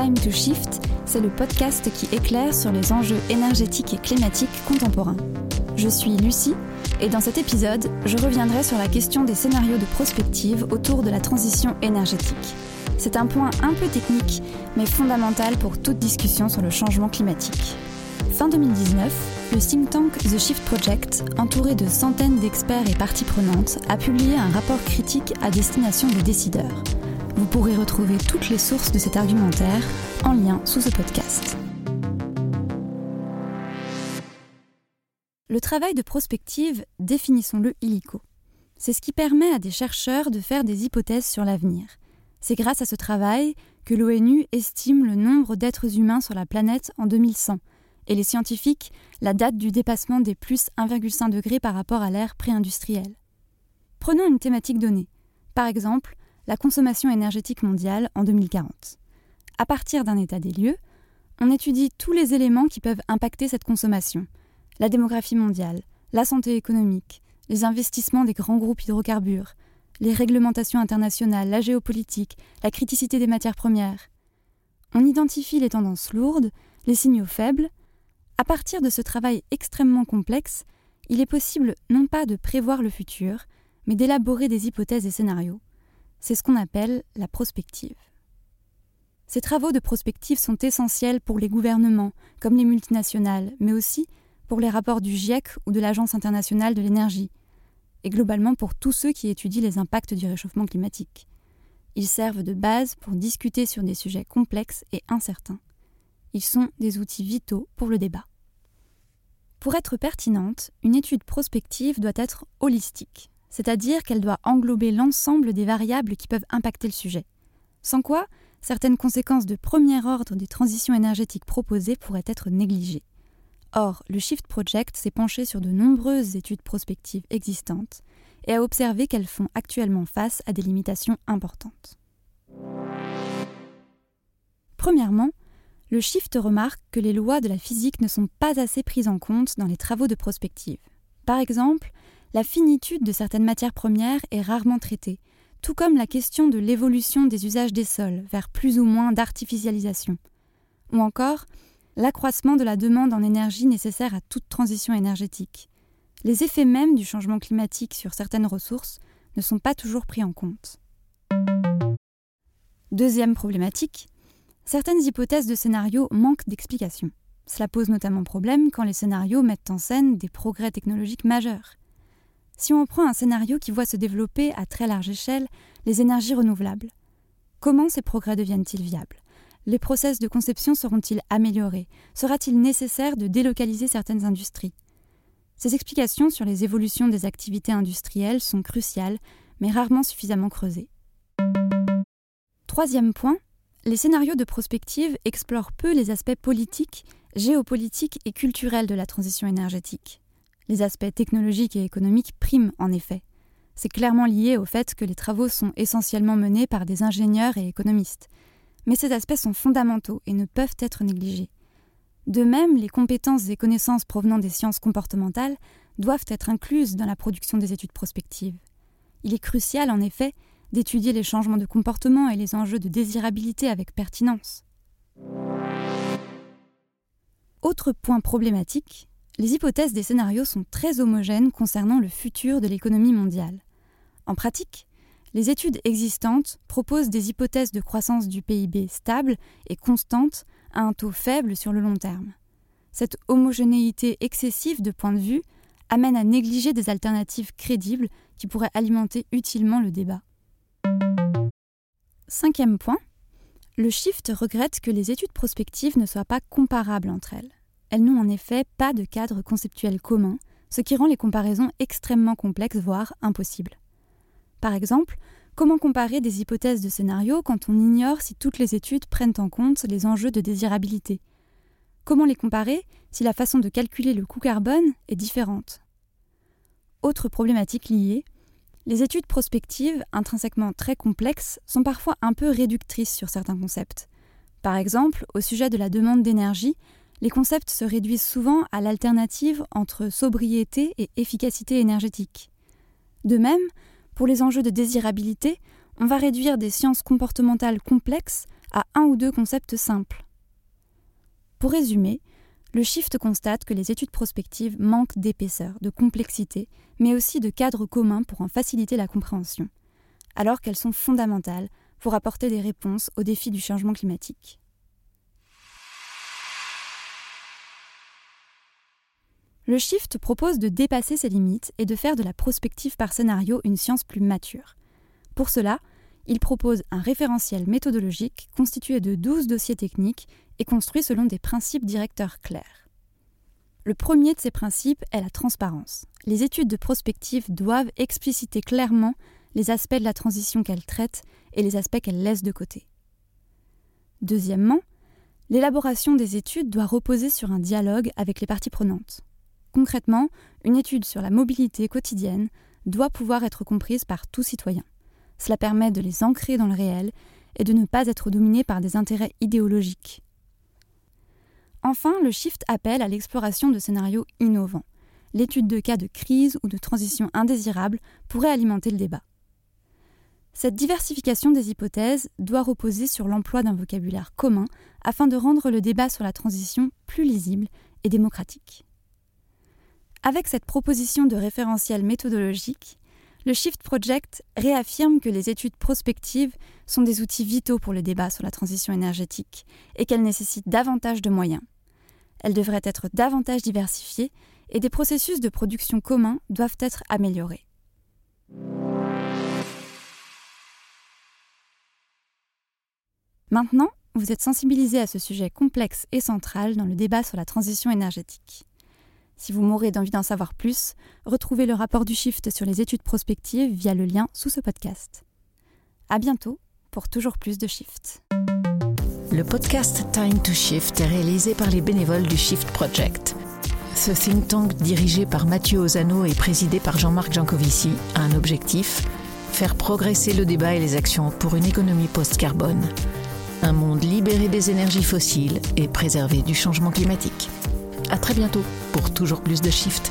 Time to Shift, c'est le podcast qui éclaire sur les enjeux énergétiques et climatiques contemporains. Je suis Lucie et dans cet épisode, je reviendrai sur la question des scénarios de prospective autour de la transition énergétique. C'est un point un peu technique, mais fondamental pour toute discussion sur le changement climatique. Fin 2019, le think tank The Shift Project, entouré de centaines d'experts et parties prenantes, a publié un rapport critique à destination des décideurs. Vous pourrez retrouver toutes les sources de cet argumentaire en lien sous ce podcast. Le travail de prospective, définissons-le illico. C'est ce qui permet à des chercheurs de faire des hypothèses sur l'avenir. C'est grâce à ce travail que l'ONU estime le nombre d'êtres humains sur la planète en 2100 et les scientifiques la date du dépassement des plus 1,5 degrés par rapport à l'ère pré-industrielle. Prenons une thématique donnée, par exemple la consommation énergétique mondiale en 2040. À partir d'un état des lieux, on étudie tous les éléments qui peuvent impacter cette consommation la démographie mondiale, la santé économique, les investissements des grands groupes hydrocarbures, les réglementations internationales, la géopolitique, la criticité des matières premières. On identifie les tendances lourdes, les signaux faibles. À partir de ce travail extrêmement complexe, il est possible non pas de prévoir le futur, mais d'élaborer des hypothèses et scénarios. C'est ce qu'on appelle la prospective. Ces travaux de prospective sont essentiels pour les gouvernements, comme les multinationales, mais aussi pour les rapports du GIEC ou de l'Agence internationale de l'énergie, et globalement pour tous ceux qui étudient les impacts du réchauffement climatique. Ils servent de base pour discuter sur des sujets complexes et incertains. Ils sont des outils vitaux pour le débat. Pour être pertinente, une étude prospective doit être holistique, c'est-à-dire qu'elle doit englober l'ensemble des variables qui peuvent impacter le sujet. Sans quoi, certaines conséquences de premier ordre des transitions énergétiques proposées pourraient être négligées. Or, le Shift Project s'est penché sur de nombreuses études prospectives existantes et a observé qu'elles font actuellement face à des limitations importantes. Premièrement, le Shift remarque que les lois de la physique ne sont pas assez prises en compte dans les travaux de prospective. Par exemple, la finitude de certaines matières premières est rarement traitée, tout comme la question de l'évolution des usages des sols vers plus ou moins d'artificialisation, ou encore l'accroissement de la demande en énergie nécessaire à toute transition énergétique. Les effets mêmes du changement climatique sur certaines ressources ne sont pas toujours pris en compte. Deuxième problématique, certaines hypothèses de scénarios manquent d'explications. Cela pose notamment problème quand les scénarios mettent en scène des progrès technologiques majeurs. Si on prend un scénario qui voit se développer à très large échelle les énergies renouvelables, comment ces progrès deviennent-ils viables? Les process de conception seront-ils améliorés? Sera-t-il nécessaire de délocaliser certaines industries? Ces explications sur les évolutions des activités industrielles sont cruciales, mais rarement suffisamment creusées. Troisième point, les scénarios de prospective explorent peu les aspects politiques, géopolitiques et culturels de la transition énergétique. Les aspects technologiques et économiques priment en effet. C'est clairement lié au fait que les travaux sont essentiellement menés par des ingénieurs et économistes, mais ces aspects sont fondamentaux et ne peuvent être négligés. De même, les compétences et connaissances provenant des sciences comportementales doivent être incluses dans la production des études prospectives. Il est crucial, en effet, d'étudier les changements de comportement et les enjeux de désirabilité avec pertinence. Autre point problématique, les hypothèses des scénarios sont très homogènes concernant le futur de l'économie mondiale. En pratique, les études existantes proposent des hypothèses de croissance du PIB stables et constantes à un taux faible sur le long terme. Cette homogénéité excessive de point de vue amène à négliger des alternatives crédibles qui pourraient alimenter utilement le débat. Cinquième point, le Shift regrette que les études prospectives ne soient pas comparables entre elles. Elles n'ont en effet pas de cadre conceptuel commun, ce qui rend les comparaisons extrêmement complexes, voire impossibles. Par exemple, comment comparer des hypothèses de scénario quand on ignore si toutes les études prennent en compte les enjeux de désirabilité? Comment les comparer si la façon de calculer le coût carbone est différente? Autre problématique liée, les études prospectives, intrinsèquement très complexes, sont parfois un peu réductrices sur certains concepts. Par exemple, au sujet de la demande d'énergie, les concepts se réduisent souvent à l'alternative entre sobriété et efficacité énergétique. De même, pour les enjeux de désirabilité, on va réduire des sciences comportementales complexes à un ou deux concepts simples. Pour résumer, le Shift constate que les études prospectives manquent d'épaisseur, de complexité, mais aussi de cadres communs pour en faciliter la compréhension, alors qu'elles sont fondamentales pour apporter des réponses aux défis du changement climatique. Le Shift propose de dépasser ces limites et de faire de la prospective par scénario une science plus mature. Pour cela, il propose un référentiel méthodologique constitué de 12 dossiers techniques et construit selon des principes directeurs clairs. Le premier de ces principes est la transparence. Les études de prospective doivent expliciter clairement les aspects de la transition qu'elles traitent et les aspects qu'elles laissent de côté. Deuxièmement, l'élaboration des études doit reposer sur un dialogue avec les parties prenantes. Concrètement, une étude sur la mobilité quotidienne doit pouvoir être comprise par tout citoyen. Cela permet de les ancrer dans le réel et de ne pas être dominé par des intérêts idéologiques. Enfin, le shift appelle à l'exploration de scénarios innovants. L'étude de cas de crise ou de transition indésirable pourrait alimenter le débat. Cette diversification des hypothèses doit reposer sur l'emploi d'un vocabulaire commun afin de rendre le débat sur la transition plus lisible et démocratique. Avec cette proposition de référentiel méthodologique, le Shift Project réaffirme que les études prospectives sont des outils vitaux pour le débat sur la transition énergétique et qu'elles nécessitent davantage de moyens. Elles devraient être davantage diversifiées et des processus de production communs doivent être améliorés. Maintenant, vous êtes sensibilisé à ce sujet complexe et central dans le débat sur la transition énergétique. Si vous mourrez d'envie d'en savoir plus, retrouvez le rapport du Shift sur les études prospectives via le lien sous ce podcast. À bientôt pour toujours plus de Shift. Le podcast Time to Shift est réalisé par les bénévoles du Shift Project. Ce think tank dirigé par Mathieu Ozano et présidé par Jean-Marc Jancovici a un objectif faire progresser le débat et les actions pour une économie post-carbone. Un monde libéré des énergies fossiles et préservé du changement climatique. À très bientôt pour toujours plus de Shift.